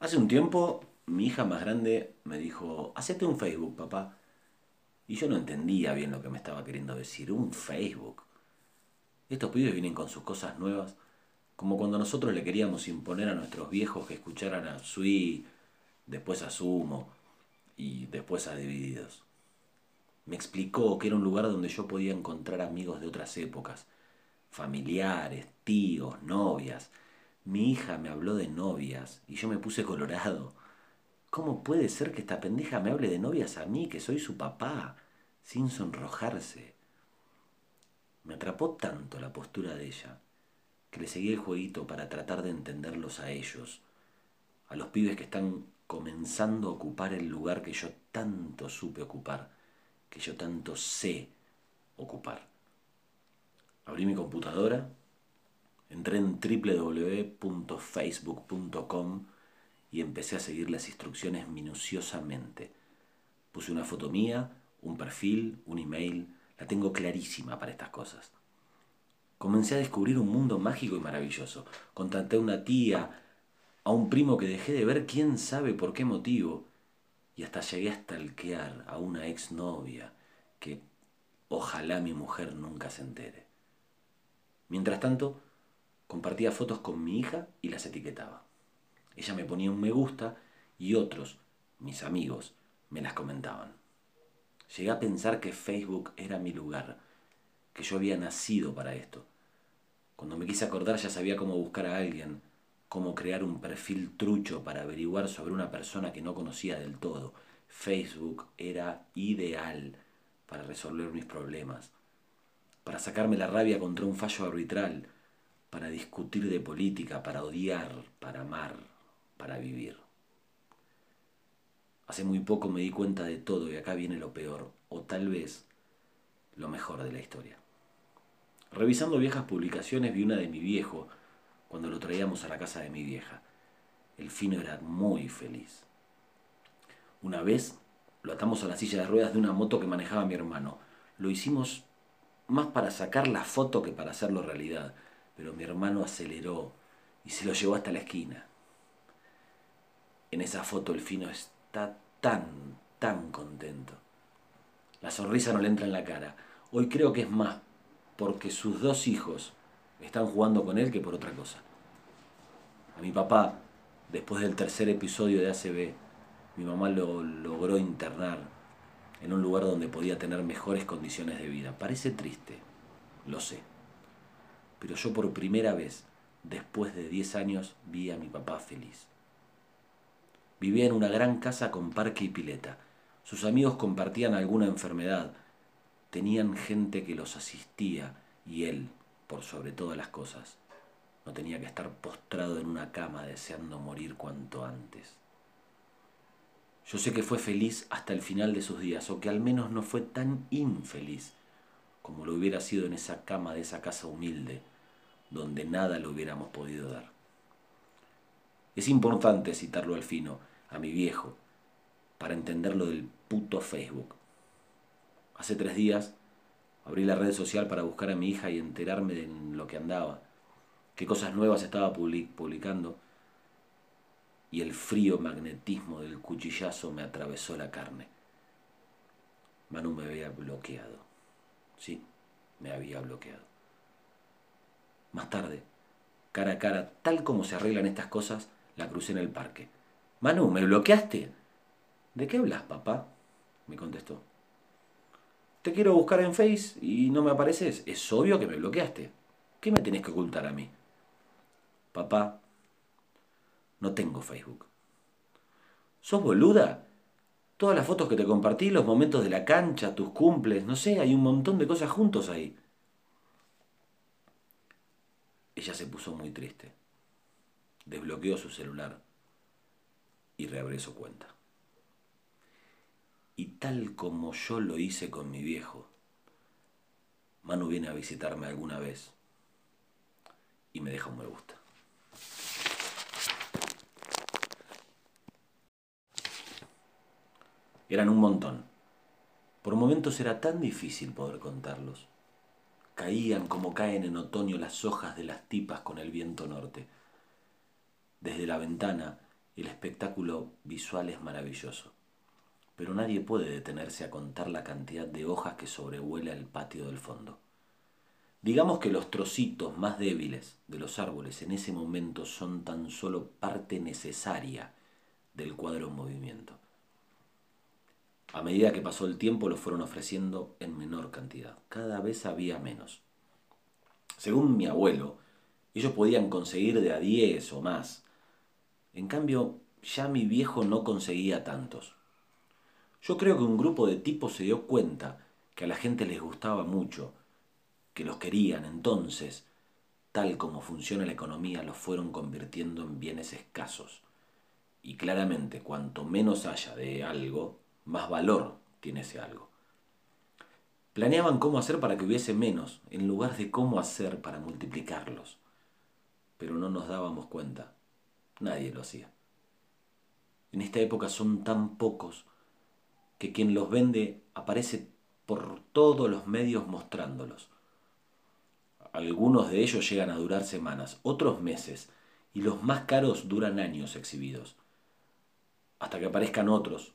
Hace un tiempo, mi hija más grande me dijo, hacete un Facebook, papá. Y yo no entendía bien lo que me estaba queriendo decir, un Facebook. Estos pibes vienen con sus cosas nuevas, como cuando nosotros le queríamos imponer a nuestros viejos que escucharan a Sui, después a Sumo y después a Divididos. Me explicó que era un lugar donde yo podía encontrar amigos de otras épocas, familiares, tíos, novias. Mi hija me habló de novias y yo me puse colorado. ¿Cómo puede ser que esta pendeja me hable de novias a mí, que soy su papá, sin sonrojarse? Me atrapó tanto la postura de ella, que le seguí el jueguito para tratar de entenderlos a ellos, a los pibes que están comenzando a ocupar el lugar que yo tanto supe ocupar, que yo tanto sé ocupar. Abrí mi computadora, entré en www.facebook.com y empecé a seguir las instrucciones minuciosamente. Puse una foto mía, un perfil, un email, la tengo clarísima para estas cosas. Comencé a descubrir un mundo mágico y maravilloso. Contacté a una tía, a un primo que dejé de ver quién sabe por qué motivo, y hasta llegué a stalkear a una exnovia que ojalá mi mujer nunca se entere. Mientras tanto, compartía fotos con mi hija y las etiquetaba. Ella me ponía un me gusta y otros, mis amigos, me las comentaban. Llegué a pensar que Facebook era mi lugar, que yo había nacido para esto. Cuando me quise acordar ya sabía cómo buscar a alguien, cómo crear un perfil trucho para averiguar sobre una persona que no conocía del todo. Facebook era ideal para resolver mis problemas, para sacarme la rabia contra un fallo arbitral, para discutir de política, para odiar, para amar, para vivir. Hace muy poco me di cuenta de todo y acá viene lo peor, o tal vez lo mejor de la historia. Revisando viejas publicaciones vi una de mi viejo cuando lo traíamos a la casa de mi vieja. El fino era muy feliz. Una vez lo atamos a la silla de ruedas de una moto que manejaba mi hermano. Lo hicimos más para sacar la foto que para hacerlo realidad, pero mi hermano aceleró y se lo llevó hasta la esquina. En esa foto el fino está tan, tan contento. La sonrisa no le entra en la cara. Hoy creo que es más porque sus dos hijos están jugando con él que por otra cosa. A mi papá, después del tercer episodio de ACB, mi mamá lo logró internar en un lugar donde podía tener mejores condiciones de vida. Parece triste, lo sé. Pero yo por primera vez, después de 10 años, vi a mi papá feliz. Vivía en una gran casa con parque y pileta. Sus amigos compartían alguna enfermedad. Tenían gente que los asistía y él, por sobre todas las cosas, no tenía que estar postrado en una cama deseando morir cuanto antes. Yo sé que fue feliz hasta el final de sus días, o que al menos no fue tan infeliz como lo hubiera sido en esa cama de esa casa humilde, donde nada le hubiéramos podido dar. Es importante citarlo al fino, a mi viejo, para entender lo del puto Facebook. Hace tres días abrí la red social para buscar a mi hija y enterarme de lo que andaba, qué cosas nuevas estaba publicando, y el frío magnetismo del cuchillazo me atravesó la carne. Manu me había bloqueado. Sí, me había bloqueado. Más tarde, cara a cara, tal como se arreglan estas cosas, la crucé en el parque. Manu, ¿me bloqueaste? ¿De qué hablas, papá? me contestó. Te quiero buscar en Face y no me apareces. Es obvio que me bloqueaste. ¿Qué me tenés que ocultar a mí? Papá, no tengo Facebook. ¿Sos boluda? Todas las fotos que te compartí, los momentos de la cancha, tus cumples, no sé, hay un montón de cosas juntos ahí. Ella se puso muy triste. Desbloqueó su celular y reabrió su cuenta. Y tal como yo lo hice con mi viejo, Manu viene a visitarme alguna vez y me deja un me gusta. Eran un montón. Por momentos era tan difícil poder contarlos. Caían como caen en otoño las hojas de las tipas con el viento norte. Desde la ventana El espectáculo visual es maravilloso, pero nadie puede detenerse a contar la cantidad de hojas que sobrevuela el patio del fondo. Digamos que los trocitos más débiles de los árboles en ese momento son tan solo parte necesaria del cuadro en movimiento. A medida que pasó el tiempo lo fueron ofreciendo en menor cantidad, cada vez había menos. Según mi abuelo, ellos podían conseguir de a 10 o más. En cambio, ya mi viejo no conseguía tantos. Yo creo que un grupo de tipos se dio cuenta que a la gente les gustaba mucho que los querían entonces, tal como funciona la economía, los fueron convirtiendo en bienes escasos. Y claramente, cuanto menos haya de algo, más valor tiene ese algo. Planeaban cómo hacer para que hubiese menos, en lugar de cómo hacer para multiplicarlos. Pero no nos dábamos cuenta. Nadie lo hacía. En esta época son tan pocos que quien los vende aparece por todos los medios mostrándolos. Algunos de ellos llegan a durar semanas, otros meses, y los más caros duran años exhibidos, hasta que aparezcan otros,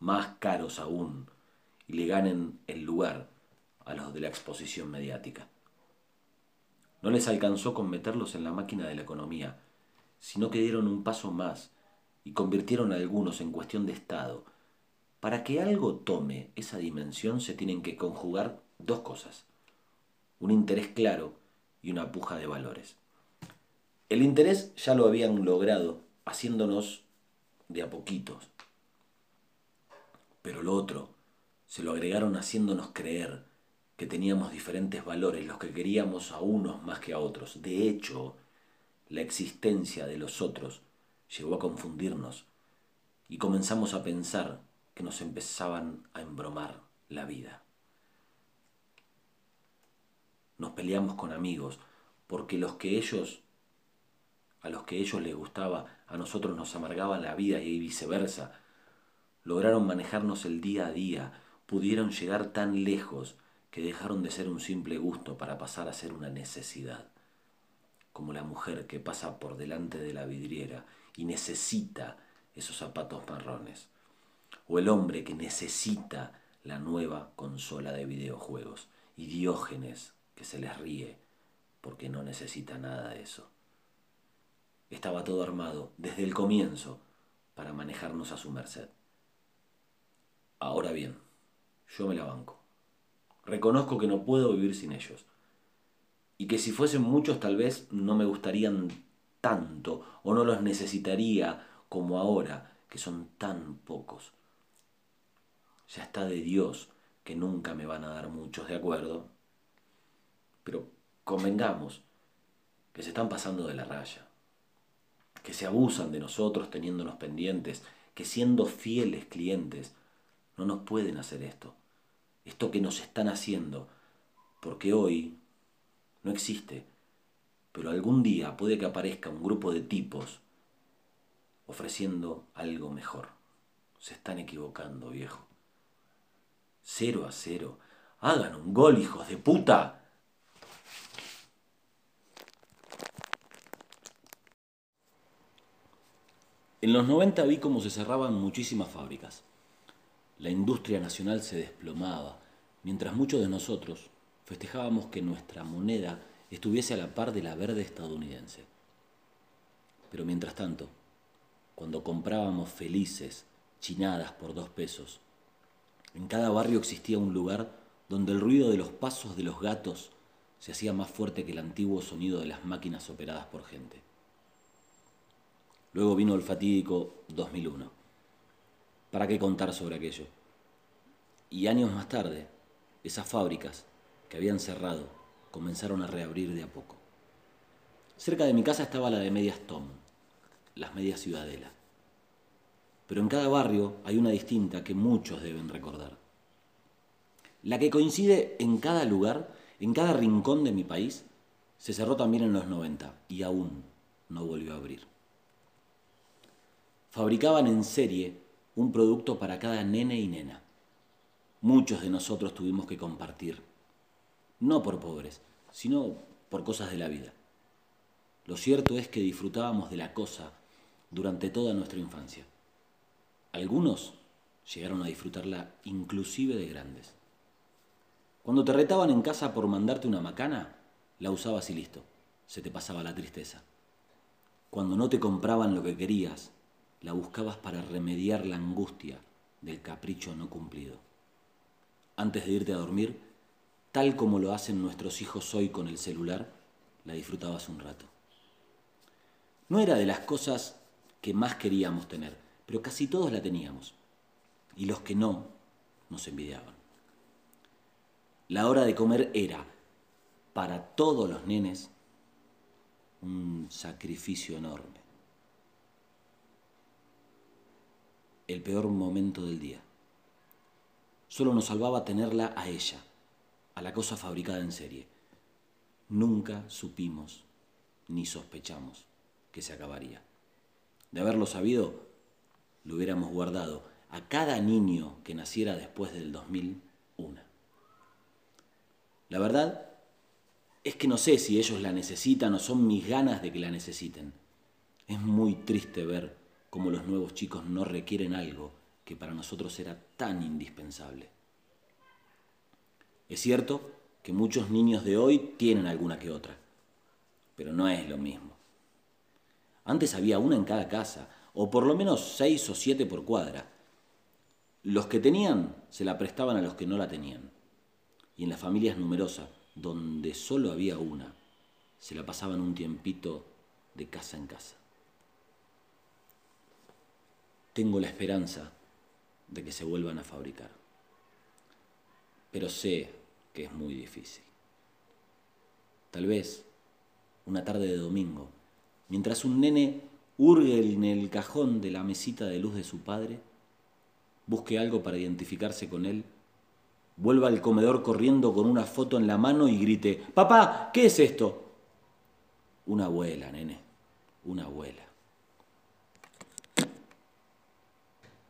más caros aún, y le ganen el lugar a los de la exposición mediática. No les alcanzó con meterlos en la máquina de la economía, sino que dieron un paso más y convirtieron a algunos en cuestión de Estado. Para que algo tome esa dimensión se tienen que conjugar dos cosas un interés claro y una puja de valores. El interés ya lo habían logrado haciéndonos de a poquitos, pero lo otro se lo agregaron haciéndonos creer que teníamos diferentes valores, los que queríamos a unos más que a otros. De hecho, la existencia de los otros llegó a confundirnos y comenzamos a pensar que nos empezaban a embromar la vida nos peleamos con amigos, porque los que ellos, a los que ellos les gustaba, a nosotros nos amargaba la vida y viceversa. Lograron manejarnos el día a día, pudieron llegar tan lejos que dejaron de ser un simple gusto para pasar a ser una necesidad, como la mujer que pasa por delante de la vidriera y necesita esos zapatos marrones, o el hombre que necesita la nueva consola de videojuegos, y Diógenes que se les ríe porque no necesita nada de eso. Estaba todo armado desde el comienzo para manejarnos a su merced. Ahora bien, yo me la banco. Reconozco que no puedo vivir sin ellos. Y que si fuesen muchos tal vez no me gustarían tanto o no los necesitaría como ahora, que son tan pocos. Ya está de Dios que nunca me van a dar muchos, ¿de acuerdo? Pero convengamos que se están pasando de la raya, que se abusan de nosotros teniéndonos pendientes, que siendo fieles clientes no nos pueden hacer esto, esto que nos están haciendo, porque hoy no existe, pero algún día puede que aparezca un grupo de tipos ofreciendo algo mejor. Se están equivocando, viejo. Cero a cero. Hagan un gol, hijos de puta. En los 90 vi cómo se cerraban muchísimas fábricas. La industria nacional se desplomaba, mientras muchos de nosotros festejábamos que nuestra moneda estuviese a la par de la verde estadounidense. Pero mientras tanto, cuando comprábamos felices chinadas por dos pesos, en cada barrio existía un lugar donde el ruido de los pasos de los gatos se hacía más fuerte que el antiguo sonido de las máquinas operadas por gente. Luego vino el fatídico 2001. ¿Para qué contar sobre aquello? Y años más tarde, esas fábricas que habían cerrado comenzaron a reabrir de a poco. Cerca de mi casa estaba la de Medias Tom, las Medias Ciudadela. Pero en cada barrio hay una distinta que muchos deben recordar. La que coincide en cada lugar, en cada rincón de mi país, se cerró también en los 90 y aún no volvió a abrir fabricaban en serie un producto para cada nene y nena. Muchos de nosotros tuvimos que compartir, no por pobres, sino por cosas de la vida. Lo cierto es que disfrutábamos de la cosa durante toda nuestra infancia. Algunos llegaron a disfrutarla inclusive de grandes. Cuando te retaban en casa por mandarte una macana, la usabas y listo, se te pasaba la tristeza. Cuando no te compraban lo que querías, la buscabas para remediar la angustia del capricho no cumplido. Antes de irte a dormir, tal como lo hacen nuestros hijos hoy con el celular, la disfrutabas un rato. No era de las cosas que más queríamos tener, pero casi todos la teníamos. Y los que no, nos envidiaban. La hora de comer era, para todos los nenes, un sacrificio enorme. El peor momento del día. Solo nos salvaba tenerla a ella, a la cosa fabricada en serie. Nunca supimos ni sospechamos que se acabaría. De haberlo sabido, lo hubiéramos guardado a cada niño que naciera después del 2001. La verdad es que no sé si ellos la necesitan o son mis ganas de que la necesiten. Es muy triste ver cómo los nuevos chicos no requieren algo que para nosotros era tan indispensable. Es cierto que muchos niños de hoy tienen alguna que otra, pero no es lo mismo. Antes había una en cada casa, o por lo menos seis o siete por cuadra. Los que tenían se la prestaban a los que no la tenían. Y en las familias numerosas, donde solo había una, se la pasaban un tiempito de casa en casa. Tengo la esperanza de que se vuelvan a fabricar, pero sé que es muy difícil. Tal vez una tarde de domingo mientras un nene hurgue en el cajón de la mesita de luz de su padre, busque algo para identificarse con él, vuelva al comedor corriendo con una foto en la mano y grite, Papá, ¿qué es esto? Una abuela, nene, una abuela.